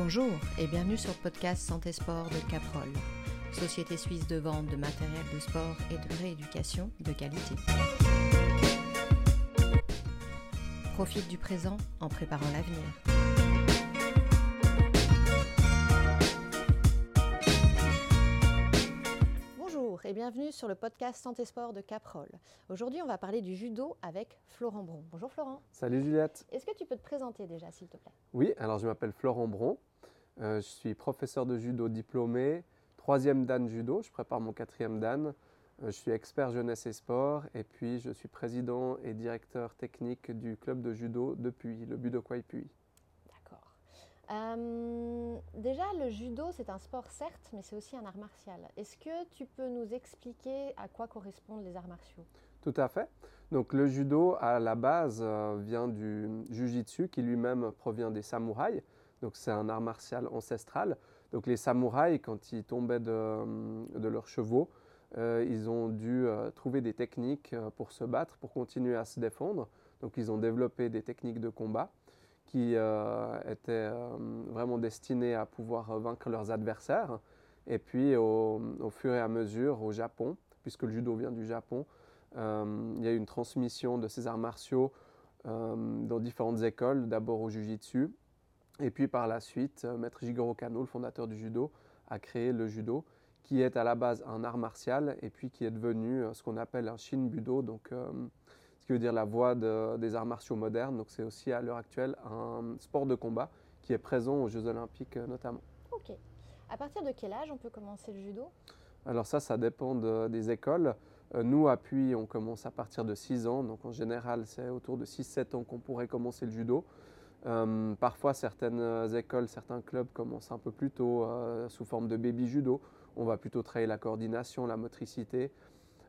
Bonjour et bienvenue sur le podcast Santé Sport de Caprol, société suisse de vente de matériel de sport et de rééducation de qualité. Profite du présent en préparant l'avenir. Bonjour et bienvenue sur le podcast Santé Sport de Caprol. Aujourd'hui, on va parler du judo avec Florent Bron. Bonjour Florent. Salut Juliette. Est-ce que tu peux te présenter déjà, s'il te plaît? Oui, alors je m'appelle Florent Bron. Euh, je suis professeur de judo diplômé, troisième dan judo. Je prépare mon quatrième dan. Euh, je suis expert jeunesse et sport et puis je suis président et directeur technique du club de judo depuis le Budokwai Puy. D'accord. Euh, déjà, le judo, c'est un sport, certes, mais c'est aussi un art martial. Est-ce que tu peux nous expliquer à quoi correspondent les arts martiaux? Tout à fait. Donc le judo, à la base, vient du jujitsu qui lui-même provient des samouraïs. Donc c'est un art martial ancestral. Donc les samouraïs, quand ils tombaient de, de leurs chevaux, euh, ils ont dû euh, trouver des techniques euh, pour se battre, pour continuer à se défendre. Donc ils ont développé des techniques de combat qui euh, étaient euh, vraiment destinées à pouvoir euh, vaincre leurs adversaires. Et puis au, au fur et à mesure, au Japon, puisque le judo vient du Japon, euh, il y a eu une transmission de ces arts martiaux euh, dans différentes écoles, d'abord au Jiu-Jitsu, et puis par la suite, euh, Maître Jigoro Kano, le fondateur du judo, a créé le judo, qui est à la base un art martial et puis qui est devenu euh, ce qu'on appelle un Shin Budo, donc euh, ce qui veut dire la voie de- des arts martiaux modernes. Donc c'est aussi à l'heure actuelle un sport de combat qui est présent aux Jeux Olympiques notamment. Ok. À partir de quel âge on peut commencer le judo? Alors ça, ça dépend de- des écoles. Nous, à Puy, on commence à partir de 6 ans. Donc en général, c'est autour de 6-7 ans qu'on pourrait commencer le judo. Euh, parfois, certaines écoles, certains clubs commencent un peu plus tôt, euh, sous forme de baby judo. On va plutôt travailler la coordination, la motricité,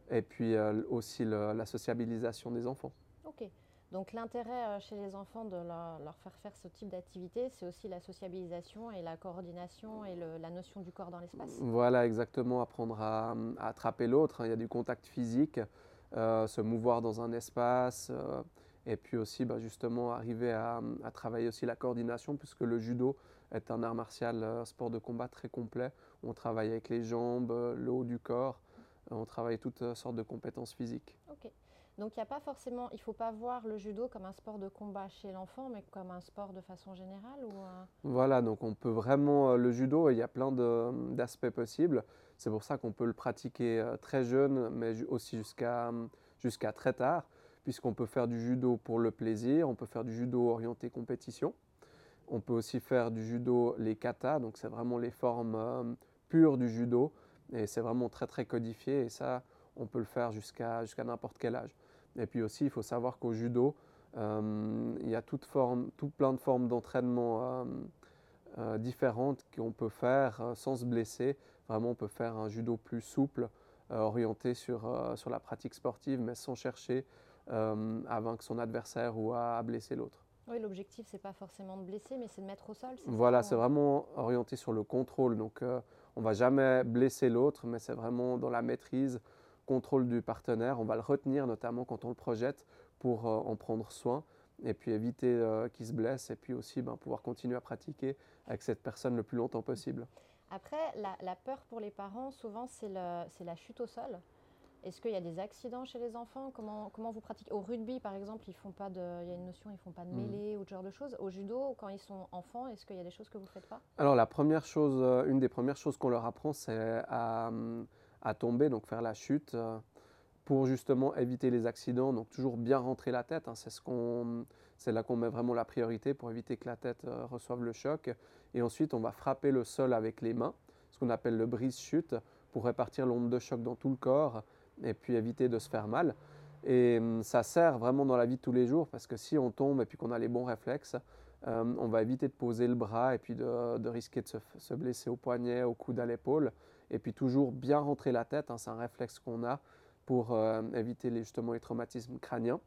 et puis euh, aussi le- la sociabilisation des enfants. Ok. Donc l'intérêt chez les enfants de leur, leur faire faire ce type d'activité, c'est aussi la sociabilisation et la coordination et le- la notion du corps dans l'espace. Voilà, exactement, apprendre à, à attraper l'autre. hein. Il y a du contact physique, se mouvoir dans un espace, et puis aussi bah, justement arriver à, à travailler aussi la coordination, puisque le judo est un art martial, euh, sport de combat très complet. On travaille avec les jambes, euh, le haut du corps, on travaille toutes euh, sortes de compétences physiques. Ok. Donc il n'y a pas forcément, il ne faut pas voir le judo comme un sport de combat chez l'enfant, mais comme un sport de façon générale ou Voilà, donc on peut vraiment, le judo, il y a plein d'aspects possibles. C'est pour ça qu'on peut le pratiquer très jeune, mais aussi jusqu'à jusqu'à très tard, puisqu'on peut faire du judo pour le plaisir, on peut faire du judo orienté compétition. On peut aussi faire du judo les kata, donc c'est vraiment les formes euh, pures du judo, et c'est vraiment très très codifié, et ça, on peut le faire jusqu'à n'importe quel âge. Et puis aussi, il faut savoir qu'au judo, euh, il y a toute forme, tout plein de formes d'entraînement euh, différentes qu'on peut faire sans se blesser. Vraiment, on peut faire un judo plus souple, orienté sur, sur la pratique sportive, mais sans chercher euh, à vaincre son adversaire ou à, blesser l'autre. Oui, l'objectif c'est pas forcément de blesser, mais c'est de mettre au sol. Voilà, c'est vraiment orienté sur le contrôle. Donc, euh, on va jamais blesser l'autre, mais c'est vraiment dans la maîtrise, contrôle du partenaire. On va le retenir, notamment quand on le projette, pour euh, en prendre soin et puis éviter euh, qu'il se blesse et puis aussi ben, pouvoir continuer à pratiquer avec cette personne le plus longtemps possible. Après, la, la peur pour les parents, souvent c'est la chute au sol. Est-ce qu'il y a des accidents chez les enfants? Comment, comment vous pratiquez? Au rugby, par exemple, ils font pas de, il y a une notion, ils font pas de Mhm. mêlée ou ce genre de choses. Au judo, quand ils sont enfants, est-ce qu'il y a des choses que vous faites pas? Alors la première chose, euh, une des premières choses qu'on leur apprend, c'est à, à tomber, donc faire la chute, euh, pour justement éviter les accidents. Donc toujours bien rentrer la tête, hein, c'est ce qu'on, c'est là qu'on met vraiment la priorité pour éviter que la tête euh, reçoive le choc. Et ensuite, on va frapper le sol avec les mains, ce qu'on appelle le brise-chute, pour répartir l'onde de choc dans tout le corps et puis éviter de se faire mal. Et hum, ça sert vraiment dans la vie de tous les jours parce que si on tombe et puis qu'on a les bons réflexes, euh, on va éviter de poser le bras et puis de, risquer de se blesser au poignet, au coude, à l'épaule. Et puis toujours bien rentrer la tête, hein, c'est un réflexe qu'on a pour euh, éviter les, justement les traumatismes crâniens.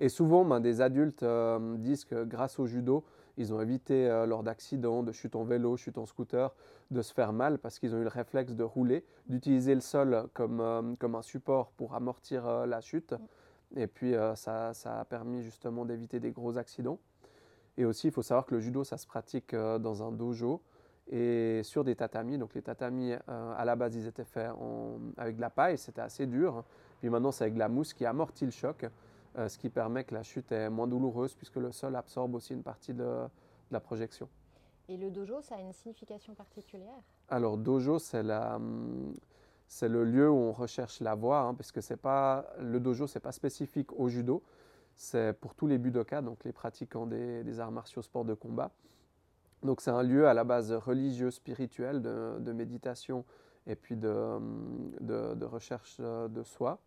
Et souvent, ben, des adultes euh, disent que grâce au judo, ils ont évité euh, lors d'accidents, de chutes en vélo, chutes en scooter, de se faire mal parce qu'ils ont eu le réflexe de rouler, d'utiliser le sol comme, euh, comme un support pour amortir euh, la chute. Et puis, ça, ça a permis justement d'éviter des gros accidents. Et aussi, il faut savoir que le judo, ça se pratique dans un dojo et sur des tatamis. Donc les tatamis, à la base, ils étaient faits avec de la paille, c'était assez dur. Puis maintenant, c'est avec de la mousse qui amortit le choc, euh, ce qui permet que la chute est moins douloureuse puisque le sol absorbe aussi une partie de, la projection. Et le dojo, ça a une signification particulière? Alors, dojo, c'est la... C'est le lieu où on recherche la voie, hein, parce que c'est pas le dojo, c'est pas spécifique au judo, c'est pour tous les budokas, donc les pratiquants des, arts martiaux, sports de combat. Donc c'est un lieu à la base religieux, spirituel, de, méditation et puis de, de, recherche euh, de soi.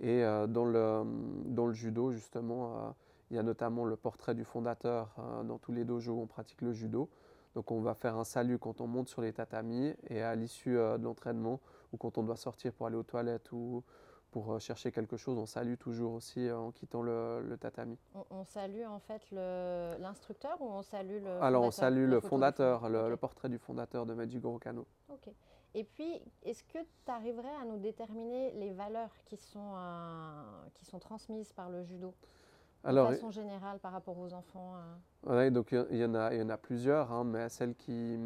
Et euh, dans, le, dans le judo, justement, euh, il y a notamment le portrait du fondateur dans tous les dojos où on pratique le judo. Donc on va faire un salut quand on monte sur les tatamis et à l'issue de l'entraînement ou quand on doit sortir pour aller aux toilettes ou, pour euh, chercher quelque chose, on salue toujours aussi euh, en quittant le, tatami. On, salue en fait l'instructeur ou on salue le Alors on salue le fondateur, le, portrait du fondateur de Mejigoro Kano. Ok. Et puis, est-ce que tu arriverais à nous déterminer les valeurs qui sont, euh, qui sont transmises par le judo de façon générale par rapport aux enfants Oui, donc il y, en a, il y en a plusieurs, hein, mais celle qui,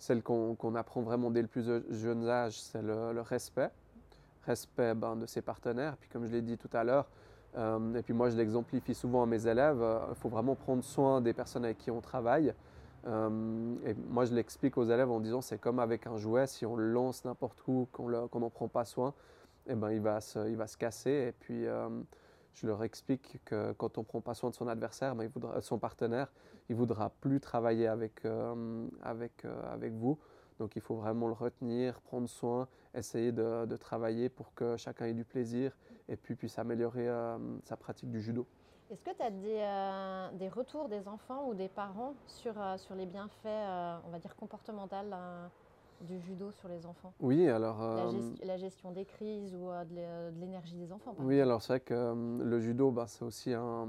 celle qu'on apprend vraiment dès le plus jeune âge, c'est le, respect respect ben, de ses partenaires. Puis comme je l'ai dit tout à l'heure, euh, et puis moi je l'exemplifie souvent à mes élèves, euh, il faut vraiment prendre soin des personnes avec qui on travaille. Euh, et moi je l'explique aux élèves en disant c'est comme avec un jouet, si on le lance n'importe où, qu'on n'en prend pas soin, eh ben, il, va se, casser. Et puis je leur explique que quand on ne prend pas soin de son adversaire, ben, il son partenaire, il voudra plus travailler avec, avec, vous. Donc il faut vraiment le retenir, prendre soin, essayer de, travailler pour que chacun ait du plaisir et puis puisse améliorer euh, sa pratique du judo. Est-ce que tu as des, euh, des, retours des enfants ou des parents sur, euh, sur les bienfaits, on va dire, comportementaux du judo sur les enfants? Oui, alors... La, gestion des crises ou de l'énergie des enfants Oui, alors c'est vrai que le judo, bah, c'est aussi un,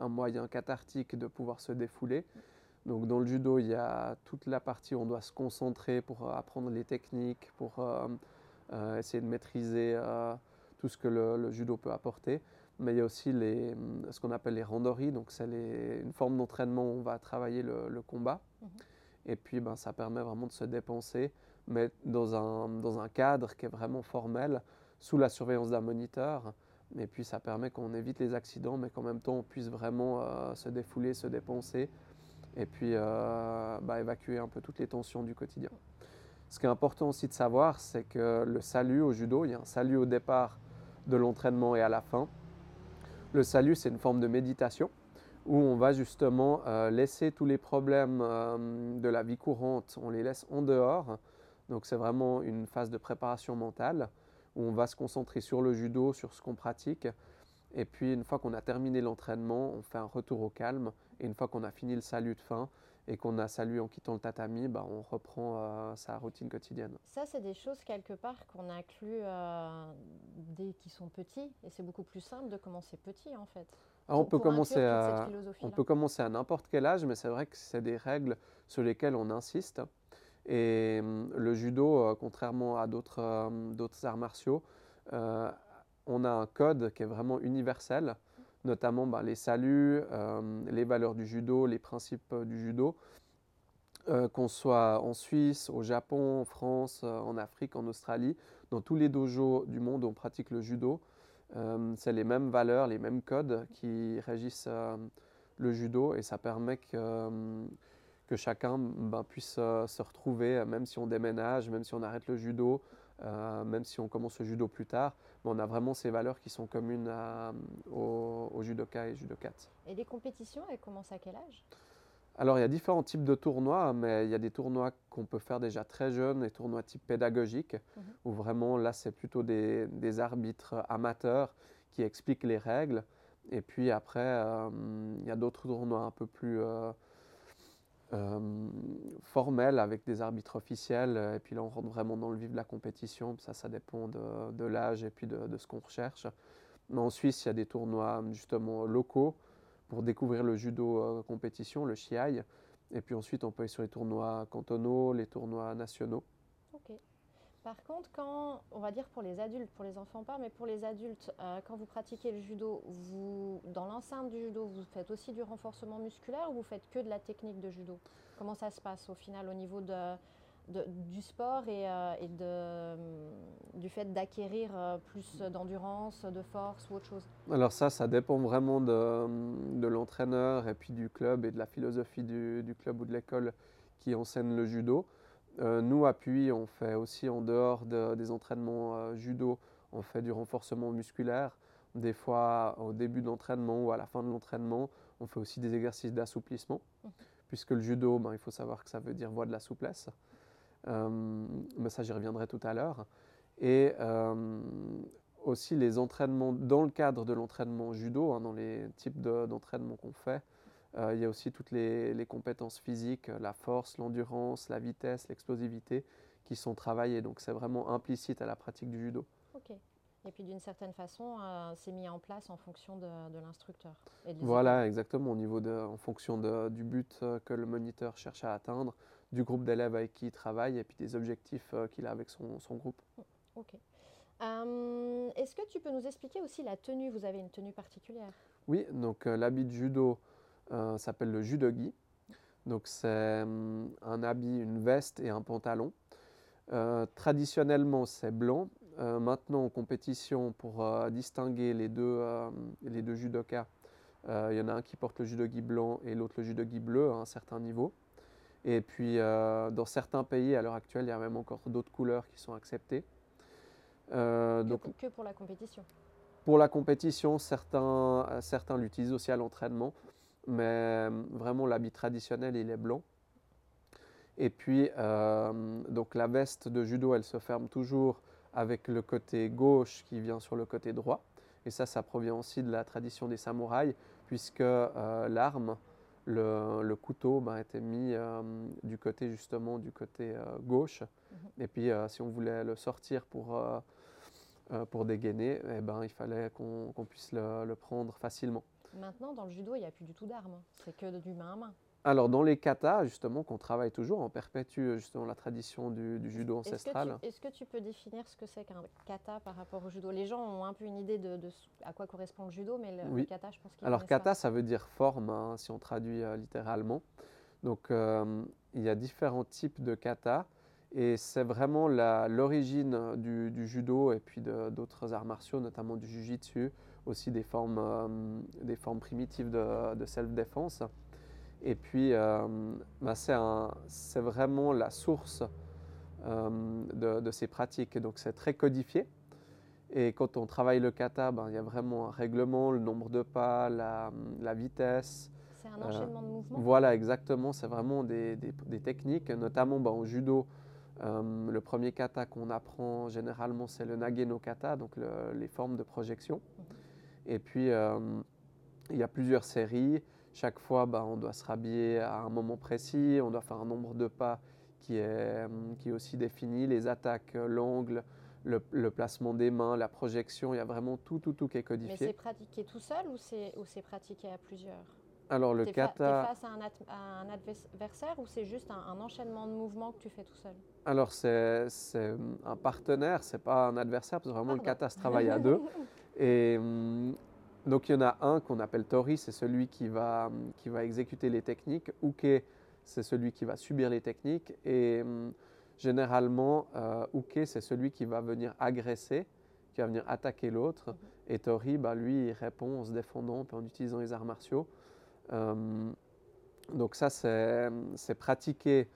un, moyen cathartique de pouvoir se défouler. Donc dans le judo, il y a toute la partie où on doit se concentrer pour euh, apprendre les techniques, pour euh, euh, essayer de maîtriser tout ce que le, judo peut apporter. Mais il y a aussi les, ce qu'on appelle les randori, donc c'est une forme d'entraînement où on va travailler le, combat. Mhm. Et puis ben, ça permet vraiment de se dépenser, mais dans un, dans un cadre qui est vraiment formel, sous la surveillance d'un moniteur. Et puis ça permet qu'on évite les accidents, mais qu'en même temps on puisse vraiment se défouler, se dépenser et puis euh, bah, évacuer un peu toutes les tensions du quotidien. Ce qui est important aussi de savoir, c'est que le salut au judo, il y a un salut au départ de l'entraînement et à la fin. Le salut, c'est une forme de méditation où on va justement euh, laisser tous les problèmes euh, de la vie courante, on les laisse en dehors. Donc c'est vraiment une phase de préparation mentale où on va se concentrer sur le judo, sur ce qu'on pratique. Et puis une fois qu'on a terminé l'entraînement, on fait un retour au calme et une fois qu'on a fini le salut de fin et qu'on a salué en quittant le tatami, bah, on reprend euh, sa routine quotidienne. Ça, c'est des choses quelque part qu'on inclut euh, dès qu'ils sont petits. Et c'est beaucoup plus simple de commencer petit en fait. Ah, on, peut commencer à, on peut commencer à n'importe quel âge, mais c'est vrai que c'est des règles sur lesquelles on insiste. Et hum, le judo, euh, contrairement à d'autres arts martiaux, on a un code qui est vraiment universel notamment bah, les saluts, euh, les valeurs du judo, les principes du judo. Euh, qu'on soit en Suisse, au Japon, en France, euh, en Afrique, en Australie, dans tous les dojos du monde où on pratique le judo, c'est les mêmes valeurs, les mêmes codes qui régissent le judo et ça permet que, que chacun ben, puisse se retrouver, même si on déménage, même si on arrête le judo, même si on commence le judo plus tard, on a vraiment ces valeurs qui sont communes aux, judokas et judokates. Et les compétitions, elles commencent à quel âge? Alors, il y a différents types de tournois, mais il y a des tournois qu'on peut faire déjà très jeunes, des tournois type pédagogique, mhm. où vraiment là, c'est plutôt des, arbitres amateurs qui expliquent les règles. Et puis après, euh, il y a d'autres tournois un peu plus euh, euh, formel avec des arbitres officiels. Et puis là, on rentre vraiment dans le vif de la compétition. Ça, ça dépend de, l'âge et puis de, ce qu'on recherche. Mais en Suisse, il y a des tournois justement locaux pour découvrir le judo euh, compétition, le shiai. Et puis ensuite, on peut aller sur les tournois cantonaux, les tournois nationaux. Par contre, quand, on va dire pour les adultes, pour les enfants pas, mais pour les adultes, euh, quand vous pratiquez le judo, dans l'enceinte du judo, vous faites aussi du renforcement musculaire ou vous faites que de la technique de judo? Comment ça se passe au final au niveau du sport et, euh, hum, du fait d'acquérir euh, plus d'endurance, de force ou autre chose? Alors ça, ça dépend vraiment de, de l'entraîneur et puis du club et de la philosophie du club ou de l'école qui enseigne le judo. Euh, nous, à Puy, on fait aussi en dehors de- des entraînements euh, judo, on fait du renforcement musculaire. Des fois, au début de l'entraînement ou à la fin de l'entraînement, on fait aussi des exercices d'assouplissement. Puisque le judo, ben, il faut savoir que ça veut dire voie de la souplesse. Euh, mais ça, j'y reviendrai tout à l'heure. Et euh, aussi les entraînements, dans le cadre de l'entraînement judo, hein, dans les types de- d'entraînements qu'on fait, il y a aussi toutes les, les compétences physiques, euh, la force, l'endurance, la vitesse, l'explosivité qui sont travaillées. Donc c'est vraiment implicite à la pratique du judo. Ok. Et puis d'une certaine façon, euh, c'est mis en place en fonction de, de l'instructeur. Voilà, exactement, au niveau de, en fonction de- du but euh, que le moniteur cherche à atteindre, du groupe d'élèves avec qui il travaille et puis des objectifs euh, qu'il a avec son, son groupe. Ok. Euh, Est-ce que tu peux nous expliquer aussi la tenue? Vous avez une tenue particulière? Oui, donc euh, l'habit de judo euh, s'appelle le judogi. Donc c'est hum, un habit, une veste et un pantalon. Euh, traditionnellement, c'est blanc. Euh, maintenant, en compétition, pour euh, distinguer les deux, euh, les deux judokas, euh, il y en a un qui porte le judogi blanc et l'autre le judogi bleu à un certain niveau. Et puis, euh, dans certains pays, à l'heure actuelle, il y a même encore d'autres couleurs qui sont acceptées. Euh, que, donc, que pour la compétition pour la compétition, certains, euh, certains l'utilisent aussi à l'entraînement, mais euh, vraiment l'habit traditionnel, il est blanc. Et puis, euh, donc la veste de judo, elle se ferme toujours avec le côté gauche qui vient sur le côté droit. Et ça, ça provient aussi de la tradition des samouraïs, puisque euh, l'arme, le, le couteau, ben, était mis euh, du côté justement du côté gauche. Et puis, si on voulait le sortir pour, pour dégainer, eh ben, il fallait qu'on puisse le, le prendre facilement. Maintenant, dans le judo, il n'y a plus du tout d'armes. C'est que du main à main. Alors, dans les katas, justement, qu'on travaille toujours, on perpétue justement la tradition du, du judo Est-ce que, ancestral. est-ce que tu peux définir ce que c'est qu'un kata par rapport au judo? Les gens ont un peu une idée de, de à quoi correspond le judo, mais le, le Oui. kata, je pense qu'ils Alors kata, pas. ça veut dire forme, hein, si on traduit euh, littéralement. Donc euh, il y a différents types de kata et c'est vraiment l'origine du, du judo et puis d'autres arts martiaux, notamment du jujitsu, aussi des formes, euh, des formes primitives de, de self-défense. Et puis euh, bah, c'est vraiment la source euh, de, de ces pratiques. Donc c'est très codifié. Et quand on travaille le kata, ben, il y a vraiment un règlement, le nombre de pas, la, la vitesse. C'est un euh, enchaînement de mouvements Voilà, exactement. C'est vraiment des, des- des techniques, notamment ben, au judo. euh, le premier kata qu'on apprend généralement, c'est le nage no kata, donc le- les formes de projection. Et puis, euh, il y a plusieurs séries. Chaque fois, ben, on doit se rhabiller à un moment précis, on doit faire un nombre de pas qui est, euh, qui est aussi défini, les attaques, euh, l'angle, le, le placement des mains, la projection, il y a vraiment tout, tout, tout qui est Mais c'est codifié. pratiqué tout seul ou c'est, ou c'est pratiqué à plusieurs? Alors le T'es fa- t'es kata, face à un, at- à un adversaire ou c'est juste un, un enchaînement de mouvements que tu fais tout seul? Alors c'est c'est un partenaire, c'est pas un adversaire, parce que vraiment le Pardon. kata se travaille à deux. Et hum, donc il y en a un qu'on appelle Tori, c'est celui qui va, hum, qui va exécuter les techniques. Uke, c'est celui qui va subir les techniques. Et hum, généralement, euh, Uke, c'est celui qui va venir agresser, qui va venir attaquer l'autre. Et Tori, bah, lui, il répond en se défendant, en utilisant les arts martiaux. Donc ça, c'est pratiqué.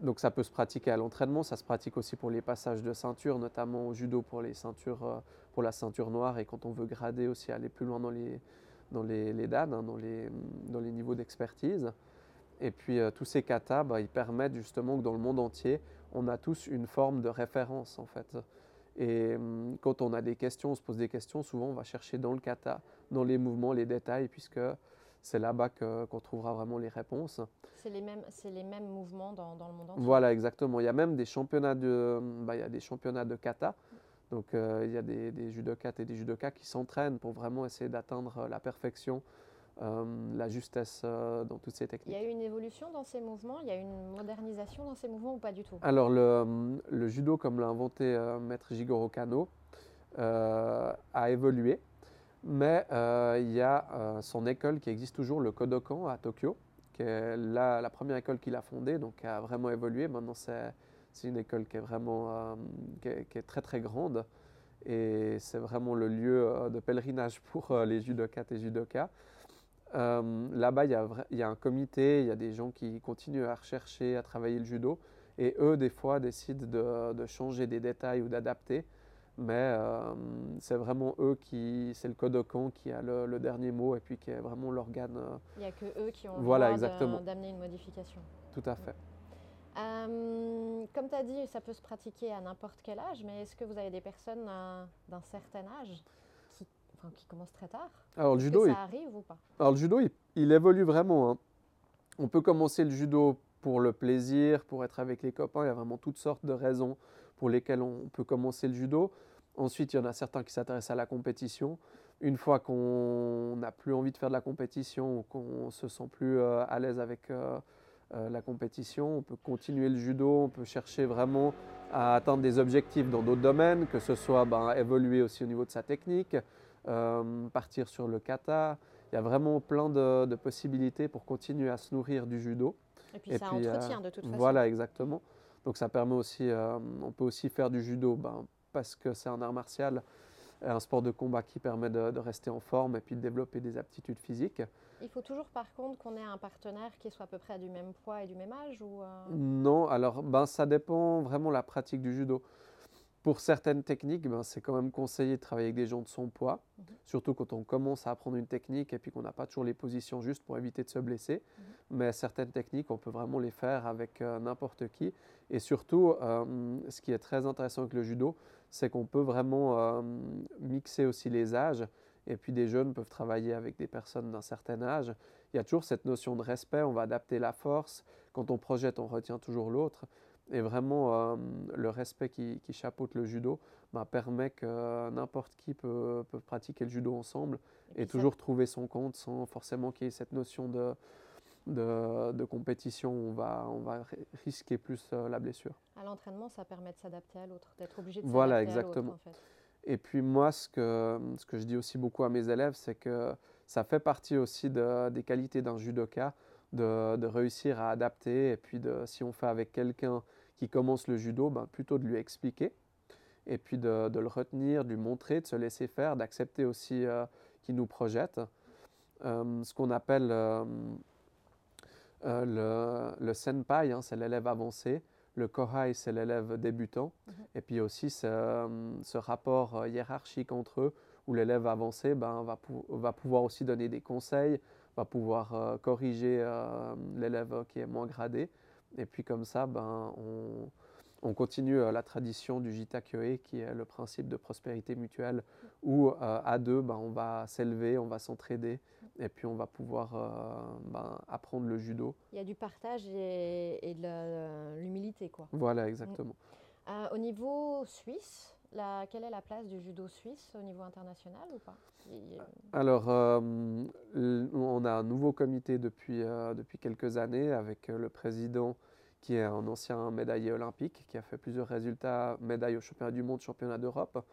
Donc ça peut se pratiquer à l'entraînement, ça se pratique aussi pour les passages de ceinture, notamment au judo pour les ceintures, euh, pour la ceinture noire et quand on veut grader aussi aller plus loin dans les, dans les, les dan, hein, dans, les, dans les niveaux d'expertise. Et puis euh, tous ces katas, bah, ils permettent justement que dans le monde entier, on a tous une forme de référence en fait. Et hum, quand on a des questions, on se pose des questions, souvent on va chercher dans le kata, dans les mouvements, les détails, puisque c'est là-bas qu'on trouvera vraiment les réponses. C'est les mêmes, c'est les mêmes mouvements dans, dans le monde entier. Voilà, exactement. Il y a même des championnats de, bah, il y a des championnats de kata. Donc, euh, il y a des, des judokas et des judokas qui s'entraînent pour vraiment essayer d'atteindre euh, la perfection la justesse dans toutes ces techniques. Il y a eu une évolution dans ces mouvements? Il y a eu une modernisation dans ces mouvements ou pas du tout? Alors le, le, judo, comme l'a inventé maître Jigoro Kano, a évolué. Mais il y a son école qui existe toujours, le Kodokan à Tokyo, qui est la, première école qu'il a fondée, donc qui a vraiment évolué. Maintenant, c'est une école qui est vraiment qui est, très très grande et c'est vraiment le lieu de pèlerinage pour les judokas et judokas. Euh, Là-bas, il y, a un comité, il y a des gens qui continuent à rechercher, à travailler le judo, et eux, des fois, décident de, de changer des détails ou d'adapter. Mais euh, c'est vraiment eux qui, c'est le Kodokan qui a le, dernier mot et puis qui est vraiment l'organe. Euh, il n'y a que eux qui ont le voilà, droit d'amener une modification. Tout à fait. Euh, comme tu as dit, ça peut se pratiquer à n'importe quel âge, mais est-ce que vous avez des personnes d'un certain âge qui commence très tard? Alors le judo, ça arrive ou pas? Alors le judo, il, évolue vraiment. Hein. On peut commencer le judo pour le plaisir, pour être avec les copains. Il y a vraiment toutes sortes de raisons pour lesquelles on peut commencer le judo. Ensuite, il y en a certains qui s'intéressent à la compétition. Une fois qu'on n'a plus envie de faire de la compétition ou qu'on se sent plus euh, à l'aise avec euh, euh, la compétition, on peut continuer le judo, on peut chercher vraiment à atteindre des objectifs dans d'autres domaines, que ce soit ben, évoluer aussi au niveau de sa technique, euh, partir sur le kata. Il y a vraiment plein de, possibilités pour continuer à se nourrir du judo. Et puis ça entretient de toute façon. Voilà, exactement. Donc ça permet aussi, euh, on peut aussi faire du judo ben, parce que c'est un art martial, un sport de combat qui permet de, rester en forme et puis de développer des aptitudes physiques. Il faut toujours par contre qu'on ait un partenaire qui soit à peu près du même poids et du même âge ou euh? Non, alors ben, ça dépend vraiment de la pratique du judo. Pour certaines techniques, ben, c'est quand même conseillé de travailler avec des gens de son poids, mhm. surtout quand on commence à apprendre une technique et puis qu'on n'a pas toujours les positions justes pour éviter de se blesser. Mhm. Mais certaines techniques, on peut vraiment les faire avec euh, n'importe qui. Et surtout, euh, ce qui est très intéressant avec le judo, c'est qu'on peut vraiment euh, mixer aussi les âges. Et puis des jeunes peuvent travailler avec des personnes d'un certain âge. Il y a toujours cette notion de respect, on va adapter la force. Quand on projette, on retient toujours l'autre. Et vraiment, euh, le respect qui, chapeaute le judo bah, permet que n'importe qui peut, pratiquer le judo ensemble et, toujours trouver son compte sans forcément qu'il y ait cette notion de, de, compétition on va, on va risquer plus euh, la blessure. À l'entraînement, ça permet de s'adapter à l'autre, d'être obligé de voilà, exactement. à l'autre. Et puis moi, ce que, ce que je dis aussi beaucoup à mes élèves, c'est que ça fait partie aussi des qualités d'un judoka de, de, réussir à adapter. Et puis de, si on fait avec quelqu'un qui commence le judo, ben, plutôt de lui expliquer et puis de, le retenir, de lui montrer, de se laisser faire, d'accepter aussi euh, qu'il nous projette. Euh, ce qu'on appelle euh, le, le, senpai, hein, c'est l'élève avancé, le kohai, c'est l'élève débutant, mhm. et puis aussi ce, ce, rapport hiérarchique entre eux, où l'élève avancé ben, va, va, pouvoir aussi donner des conseils, va pouvoir corriger l'élève qui est moins gradé. Et puis comme ça, ben, on, continue euh, la tradition du Jitakyoe, qui est le principe de prospérité mutuelle, où euh, à deux, ben, on va s'élever, on va s'entraider, et puis on va pouvoir euh, ben, apprendre le judo. Il y a du partage et, de l'humilité, quoi. Voilà, exactement. au niveau suisse, la, quelle est la place du judo suisse au niveau international ou pas? Alors, euh, on a un nouveau comité depuis, euh, depuis quelques années avec euh, le président qui est un ancien médaillé olympique, qui a fait plusieurs résultats, médailles au championnat du monde, championnat d'Europe,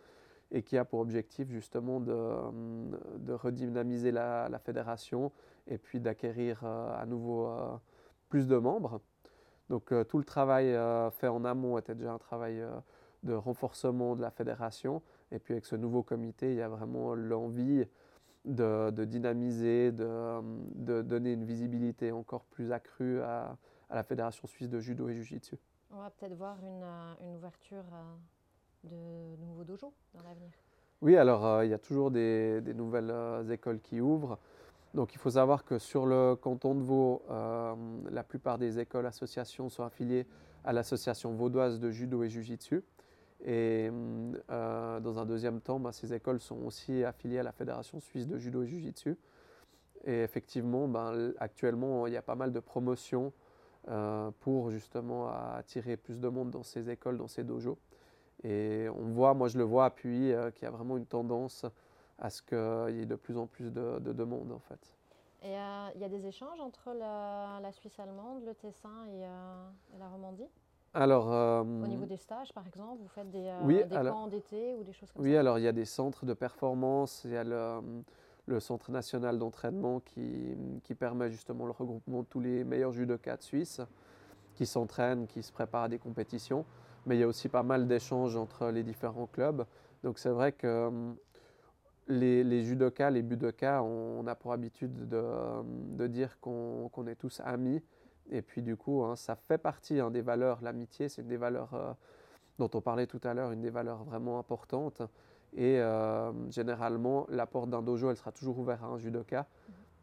et qui a pour objectif justement de, redynamiser la, fédération et puis d'acquérir à nouveau plus de membres. Donc tout le travail fait en amont était déjà un travail de renforcement de la fédération. Et puis avec ce nouveau comité, il y a vraiment l'envie de, dynamiser, de, donner une visibilité encore plus accrue à, la Fédération suisse de judo et jiu-jitsu. On va peut-être voir une, euh, ouverture euh, de nouveaux dojos dans l'avenir? Oui, alors euh, il y a toujours des, nouvelles écoles qui ouvrent. Donc il faut savoir que sur le canton de Vaud, la plupart des écoles associations sont affiliées à l'association vaudoise de judo et jiu-jitsu. Et euh, dans un deuxième temps, bah, ces écoles sont aussi affiliées à la Fédération suisse de judo et jiu-jitsu. Et effectivement, ben, actuellement, il y a pas mal de promotions euh, pour justement attirer plus de monde dans ces écoles, dans ces dojos. Et on voit, moi je le vois appuyer, euh, qu'il y a vraiment une tendance à ce qu'il y ait de plus en plus de, de demandes en fait. Et euh, il y a des échanges entre la, la Suisse allemande, le Tessin et, euh, et la Romandie? Alors, euh, Au niveau des stages, par exemple, vous faites des, Oui, des alors- camps d'été ou des choses comme oui, ça? alors il y a des centres de performance, il y a le, le Centre national d'entraînement qui, qui permet justement le regroupement de tous les meilleurs judokas de Suisse qui s'entraînent, qui se préparent à des compétitions. Mais il y a aussi pas mal d'échanges entre les différents clubs. Donc c'est vrai que euh, les, les judokas, les budokas, on, a pour habitude de, de dire qu'on est tous amis. Et puis du coup, hein, ça fait partie hein, des valeurs. L'amitié, c'est une des valeurs euh, dont on parlait tout à l'heure, une des valeurs vraiment importantes. Et euh, généralement, la porte d'un dojo, elle sera toujours ouverte à un judoka.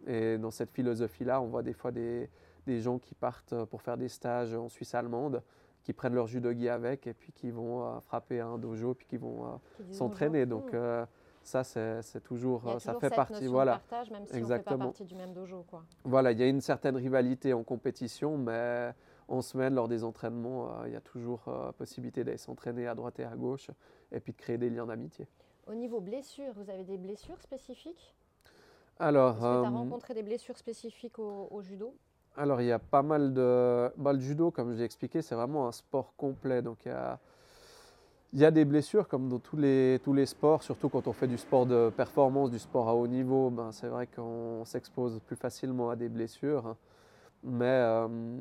Et dans cette philosophie-là, on voit des fois des, gens qui partent euh, pour faire des stages en Suisse allemande, qui prennent leur judogi avec et puis qui vont euh, frapper à un dojo, puis qui vont euh, s'entraîner. Donc Hmm. euh, ça, c'est toujours, ça fait cette partie. de Voilà. partage, même si on fait Exactement. pas partie du même dojo. Quoi. Voilà, il y a une certaine rivalité en compétition, mais en semaine, lors des entraînements, euh, il y a toujours euh, possibilité d'aller s'entraîner à droite et à gauche, et puis de créer des liens d'amitié. Au niveau blessures, vous avez des blessures spécifiques? Alors, Est-ce que tu as euh, rencontré des blessures spécifiques au, au judo? Alors, il y a pas mal de... bah, le judo, comme je l'ai expliqué, c'est vraiment un sport complet. Donc, il y a, il y a des blessures, comme dans tous les, tous les sports, surtout quand on fait du sport de performance, du sport à haut niveau. Ben, c'est vrai qu'on s'expose plus facilement à des blessures. Mais euh,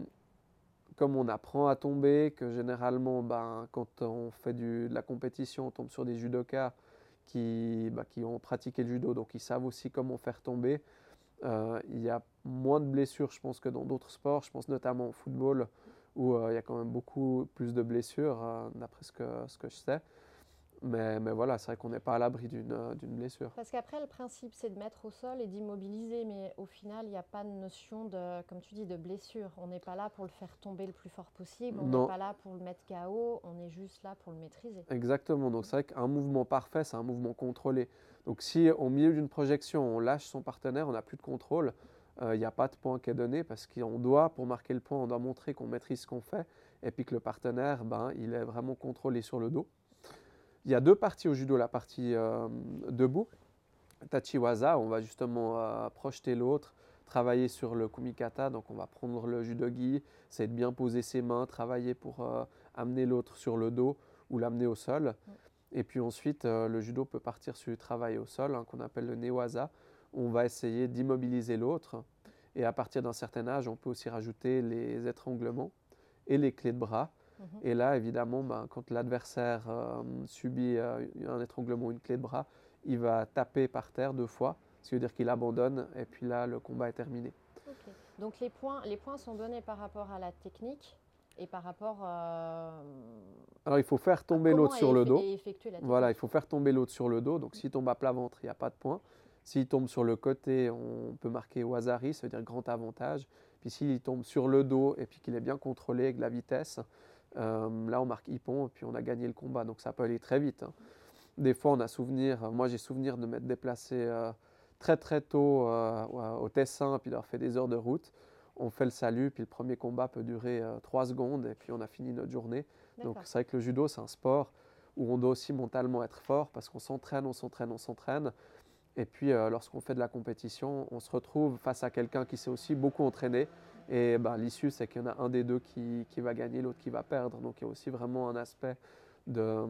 comme on apprend à tomber, que généralement, ben, quand on fait du- de la compétition, on tombe sur des judokas qui, bah, qui ont pratiqué le judo, donc ils savent aussi comment faire tomber. Euh, il y a moins de blessures, je pense, que dans d'autres sports. Je pense notamment au football, où euh, il y a quand même beaucoup plus de blessures, euh, d'après ce que, ce que je sais. Mais, mais voilà, c'est vrai qu'on n'est pas à l'abri d'une euh, blessure. Parce qu'après, le principe, c'est de mettre au sol et d'immobiliser, mais au final, il n'y a pas de notion de, comme tu dis, de blessure. On n'est pas là pour le faire tomber le plus fort possible, on n'est pas là pour le mettre KO, on est juste là pour le maîtriser. Exactement, donc c'est vrai qu'un mouvement parfait, c'est un mouvement contrôlé. Donc si au milieu d'une projection, on lâche son partenaire, on n'a plus de contrôle, euh, il n'y a pas de point qui est donné parce qu'on doit, pour marquer le point, on doit montrer qu'on maîtrise ce qu'on fait et puis que le partenaire, ben, il est vraiment contrôlé sur le dos. Il y a deux parties au judo, la partie euh, debout, tachiwaza, on va justement euh, projeter l'autre, travailler sur le kumikata, donc on va prendre le judogi, c'est de bien poser ses mains, travailler pour euh, amener l'autre sur le dos ou l'amener au sol. Et puis ensuite, euh, le judo peut partir sur du travail au sol, hein, qu'on appelle le newaza. On va essayer d'immobiliser l'autre. Et à partir d'un certain âge, on peut aussi rajouter les étranglements et les clés de bras. Mhm. Et là, évidemment, ben, quand l'adversaire euh, subit euh, un étranglement ou une clé de bras, il va taper par terre deux fois, ce qui veut dire qu'il abandonne, et puis là, le combat est terminé. Donc les points, les points sont donnés par rapport à la technique et par rapport euh, Alors, il faut faire tomber l'autre sur le dos. Voilà, il faut faire tomber l'autre sur le dos. Donc, s'il tombe à plat ventre, il n'y a pas de point. S'il tombe sur le côté, on peut marquer Wazari, ça veut dire grand avantage. Puis s'il tombe sur le dos et puis qu'il est bien contrôlé avec la vitesse, euh, là, on marque Ippon et puis on a gagné le combat. Donc, ça peut aller très vite. hein. Des fois, on a souvenir, moi j'ai souvenir de m'être déplacé euh, très très tôt euh, au Tessin, puis d'avoir fait des heures de route. On fait le salut, puis le premier combat peut durer euh, trois secondes, et puis on a fini notre journée. Donc c'est vrai que le judo, c'est un sport où on doit aussi mentalement être fort parce qu'on s'entraîne, on s'entraîne, on s'entraîne. Et puis euh, lorsqu'on fait de la compétition, on se retrouve face à quelqu'un qui s'est aussi beaucoup entraîné. Et ben, l'issue, c'est qu'il y en a un des deux qui, qui va gagner, l'autre qui va perdre. Donc il y a aussi vraiment un aspect de,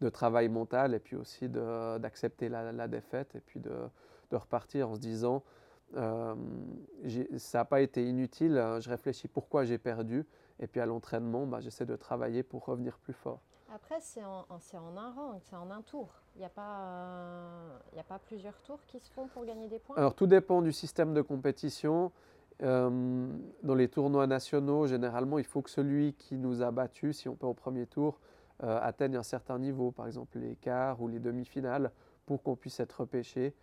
de travail mental et puis aussi d'accepter la, la défaite et puis de, de repartir en se disant euh, ça n'a pas été inutile, euh, je réfléchis pourquoi j'ai perdu. Et puis à l'entraînement, bah, j'essaie de travailler pour revenir plus fort. Après, c'est en, un round, c'est en un tour. Il n'y a pas plusieurs tours qui se font pour gagner des points? Alors tout dépend du système de compétition. Euh, dans les tournois nationaux, généralement, il faut que celui qui nous a battus, si on peut au premier tour, euh, atteigne un certain niveau, par exemple les quarts ou les demi-finales, pour qu'on puisse être repêché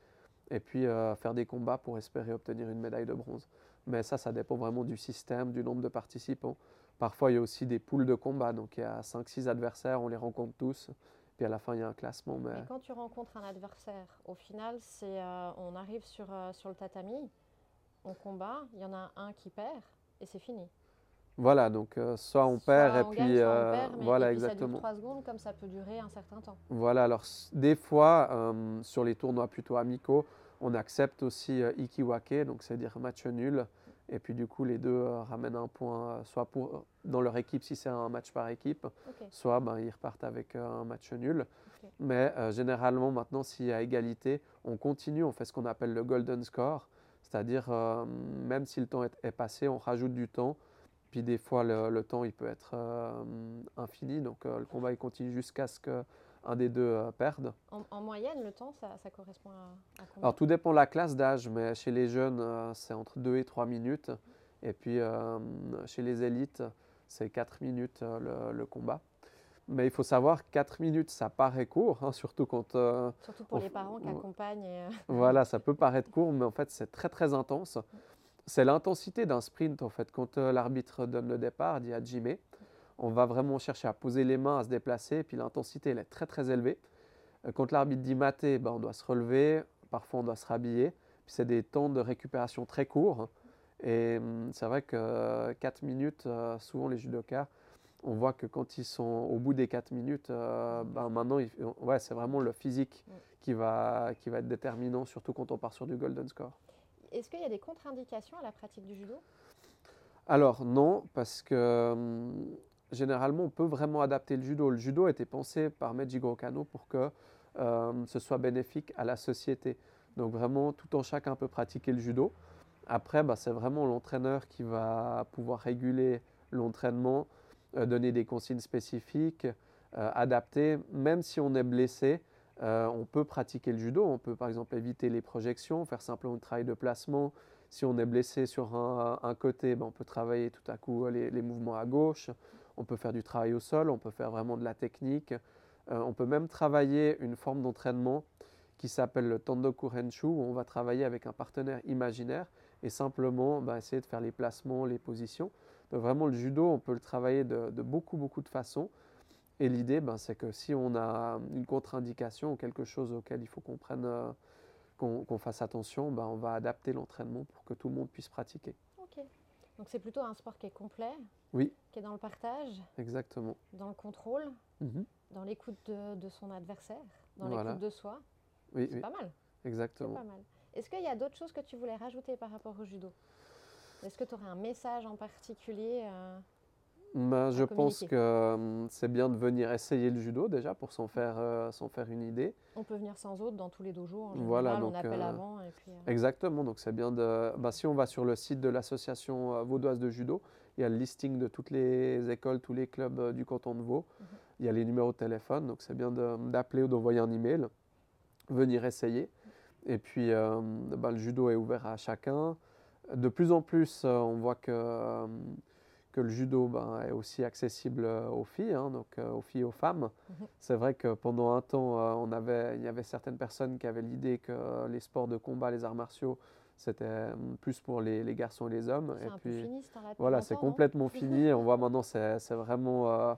et puis euh, faire des combats pour espérer obtenir une médaille de bronze. Mais ça, ça dépend vraiment du système, du nombre de participants. Parfois, il y a aussi des poules de combat, donc il y a 5-6 adversaires, on les rencontre tous, puis à la fin, il y a un classement. Mais... Mais quand tu rencontres un adversaire, au final, c'est euh, on arrive sur, euh, sur le tatami, on combat, il y en a un qui perd et c'est fini. Voilà, donc euh, soit on Soit perd et puis gagne, soit on perd, mais- voilà et puis ça dure exactement. 3 secondes, comme ça peut durer un certain temps. Voilà, alors des fois, sur les tournois plutôt amicaux, On accepte aussi ikiwake, donc c'est-à-dire match nul. Et puis du coup, les deux euh, ramènent un point, euh, soit pour, dans leur équipe si c'est un match par équipe, soit ben, ils repartent avec euh, un match nul. Mais généralement, maintenant, s'il y a égalité, on continue, on fait ce qu'on appelle le golden score. C'est-à-dire, euh, même si le temps est, est passé, on rajoute du temps. Puis des fois, le, le temps, il peut être euh, infini. Donc euh, le combat, il continue jusqu'à ce qu'un des deux euh, perde. En, en moyenne, le temps, ça, ça correspond à, à combien? Alors tout dépend de la classe d'âge, mais chez les jeunes, euh, c'est entre 2 et 3 minutes. Et puis euh, chez les élites, c'est 4 minutes euh, le, le combat. Mais il faut savoir que 4 minutes, ça paraît court, hein, surtout quand... Surtout pour on les parents qui accompagnent. et, voilà, ça peut paraître court, mais en fait, c'est très très intense. C'est l'intensité d'un sprint, en fait. Quand l'arbitre donne le départ, dit à Jimé, on va vraiment chercher à poser les mains, à se déplacer, puis l'intensité, elle est très très élevée. Euh, Quand l'arbitre dit mater, ben, on doit se relever, parfois on doit se rhabiller. Puis c'est des temps de récupération très courts. Et hum, c'est vrai que 4 minutes, euh, souvent les judokas, on voit que quand ils sont au bout des 4 minutes, euh, ben, maintenant, il- ouais, c'est vraiment le physique Mm. qui va, qui va être déterminant, surtout quand on part sur du golden score. Est-ce qu'il y a des contre-indications à la pratique du judo? Alors non, parce que hum, généralement on peut vraiment adapter le judo. Le judo a été pensé par Mejigoro Kano pour que euh, ce soit bénéfique à la société. Donc vraiment, tout en chacun peut pratiquer le judo. Après, bah, c'est vraiment l'entraîneur qui va pouvoir réguler l'entraînement, euh, donner des consignes spécifiques, euh, adapter. Même si on est blessé, on peut pratiquer le judo. On peut par exemple éviter les projections, faire simplement un travail de placement. Si on est blessé sur un, côté, ben, on peut travailler tout à coup les mouvements à gauche. On peut faire du travail au sol, on peut faire vraiment de la technique. Euh, on peut même travailler une forme d'entraînement qui s'appelle le Tandoku Renshu, où on va travailler avec un partenaire imaginaire et simplement ben, essayer de faire les placements, les positions. Vraiment, le judo, on peut le travailler de, beaucoup, beaucoup de façons. Et l'idée, ben, c'est que si on a une contre-indication ou quelque chose auquel il faut qu'on prenne, euh, qu'on fasse attention, ben, on va adapter l'entraînement pour que tout le monde puisse pratiquer. Ok. Donc c'est plutôt un sport qui est complet, Oui, qui est dans le partage, exactement. dans le contrôle, Mhm. dans l'écoute de, de son adversaire, dans Voilà. l'écoute de soi. Oui, C'est oui, pas mal. C'est exactement. pas mal. Est-ce qu'il y a d'autres choses que tu voulais rajouter par rapport au judo? Est-ce que tu aurais un message en particulier euh, Ben, je pense que hum, c'est bien de venir essayer le judo déjà pour s'en faire, euh, s'en faire une idée. On peut venir sans autre dans tous les dojos. En général, Voilà, on donc, appelle euh, avant et puis. euh, Exactement, donc c'est bien de... ben, si on va sur le site de l'association vaudoise de judo, il y a le listing de toutes les écoles, tous les clubs euh, du canton de Vaud. Mhm. Il y a les numéros de téléphone, donc c'est bien d'appeler ou d'envoyer un email, venir essayer. Et puis euh, ben, le judo est ouvert à chacun. De plus en plus, euh, on voit que, que le judo ben, est aussi accessible aux filles, hein, donc aux filles et aux femmes. Mhm. C'est vrai que pendant un temps, on avait, il y avait certaines personnes qui avaient l'idée que les sports de combat, les arts martiaux, c'était euh, plus pour les, les garçons et les hommes. C'est Et un peu puis fini temps-là depuis voilà, c'est complètement fini. On voit maintenant, c'est c'est vraiment, euh,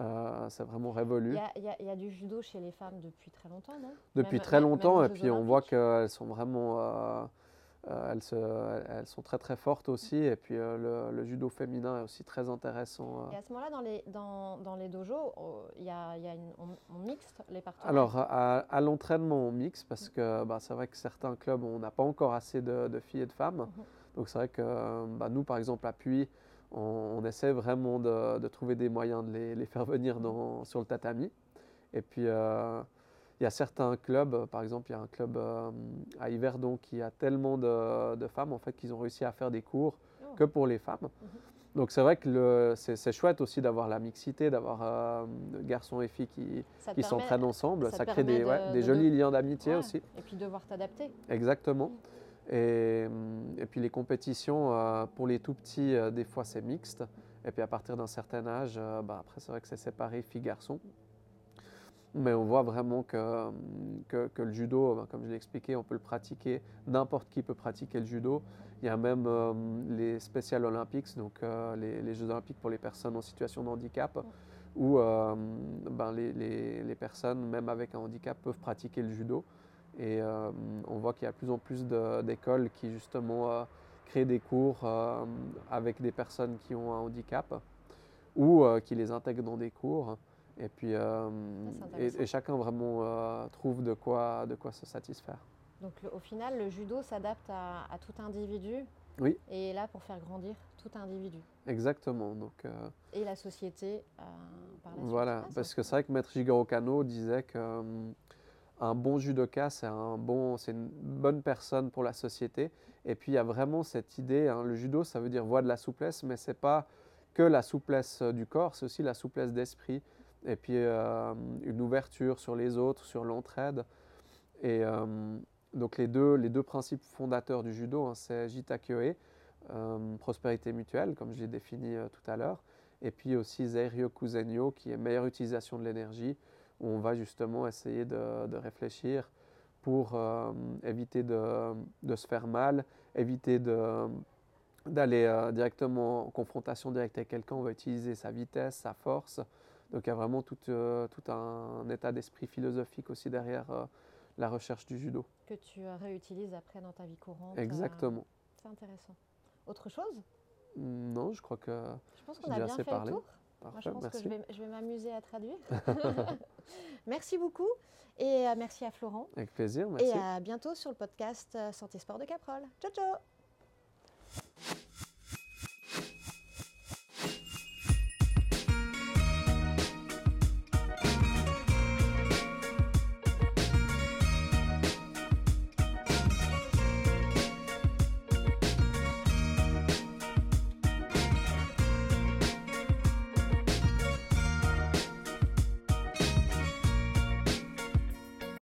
euh, c'est vraiment révolu il y a- il y a du judo chez les femmes depuis très longtemps, non? Depuis Même- très longtemps. Et puis on voit qu'elles sont vraiment, elles, se- elles sont très très fortes aussi. Et puis euh, le, le judo féminin est aussi très intéressant. euh. Et à ce moment-là, dans les, dans, dans les dojos, oh, il y a, il y a une, on, on mixte les partenaires? Alors, à, à l'entraînement, on mixe parce que bah, c'est vrai que certains clubs, on n'a pas encore assez de, de filles et de femmes. Mhm. Donc, c'est vrai que euh, bah, nous, par exemple, à Puy, on, on essaie vraiment de, de trouver des moyens de les, les faire venir dans, sur le tatami. Et puis, euh, il y a certains clubs, euh, par exemple, il y a un club euh, à Yverdon qui a tellement de, de femmes, en fait, qu'ils ont réussi à faire des cours Oh. que pour les femmes. Mhm. Donc, c'est vrai que c'est chouette aussi d'avoir la mixité, d'avoir euh, garçons et filles qui, s'entraînent ensemble. ça crée des, permet ouais, de- des de- jolis liens d'amitié Ouais, aussi. Et puis devoir t'adapter. Exactement. Et, et puis les compétitions, euh, pour les tout petits, des fois c'est mixte. Et puis à partir d'un certain âge, bah, après c'est vrai que c'est séparé filles-garçons. Mais on voit vraiment que, hum, que, que le judo, bah, comme je l'ai expliqué, on peut le pratiquer. N'importe qui peut pratiquer le judo. Il y a même euh, les Special Olympics, donc euh, les, les Jeux Olympiques pour les personnes en situation de handicap, où euh, ben, les, les- les personnes, même avec un handicap, peuvent pratiquer le judo. Et euh, on voit qu'il y a de plus en plus d'écoles qui justement créent des cours avec des personnes qui ont un handicap ou qui les intègrent dans des cours. Et puis euh, et, chacun vraiment euh, trouve de quoi, de quoi se satisfaire. Donc le- au final, le judo s'adapte à, à tout individu. Oui. Et est là pour faire grandir tout individu. Exactement. Donc, euh, Et la société par la suite. Voilà, parce que c'est vrai que Maître Jigoro Kano disait que un bon judoka, c'est un bon, c'est une bonne personne pour la société. Et puis il y a vraiment cette idée, hein, le judo, ça veut dire voie de la souplesse, mais c'est pas que la souplesse du corps, c'est aussi la souplesse d'esprit. Et puis euh, une ouverture sur les autres, sur l'entraide. Et euh, donc les deux, les deux principes fondateurs du judo, hein, c'est Jita Kyoe, euh, prospérité mutuelle, comme je l'ai défini tout à l'heure, et puis aussi Zeirio Kuzenyo, qui est meilleure utilisation de l'énergie, où on va justement essayer de, de réfléchir pour éviter de, de se faire mal, éviter de- d'aller directement en confrontation directe avec quelqu'un. On va utiliser sa vitesse, sa force. Donc il y a vraiment tout, euh, tout un état d'esprit philosophique aussi derrière euh, la recherche du judo. Que tu réutilises après dans ta vie courante. euh, Exactement. c'est intéressant. Autre chose? Non, je crois que Je pense qu'on a bien assez fait parlé. le tour. Moi, je pense merci. que je vais, je vais m'amuser à traduire. merci beaucoup et merci à Florent. Avec plaisir, merci. Et à bientôt sur le podcast Santé Sport de Caprol. Ciao ciao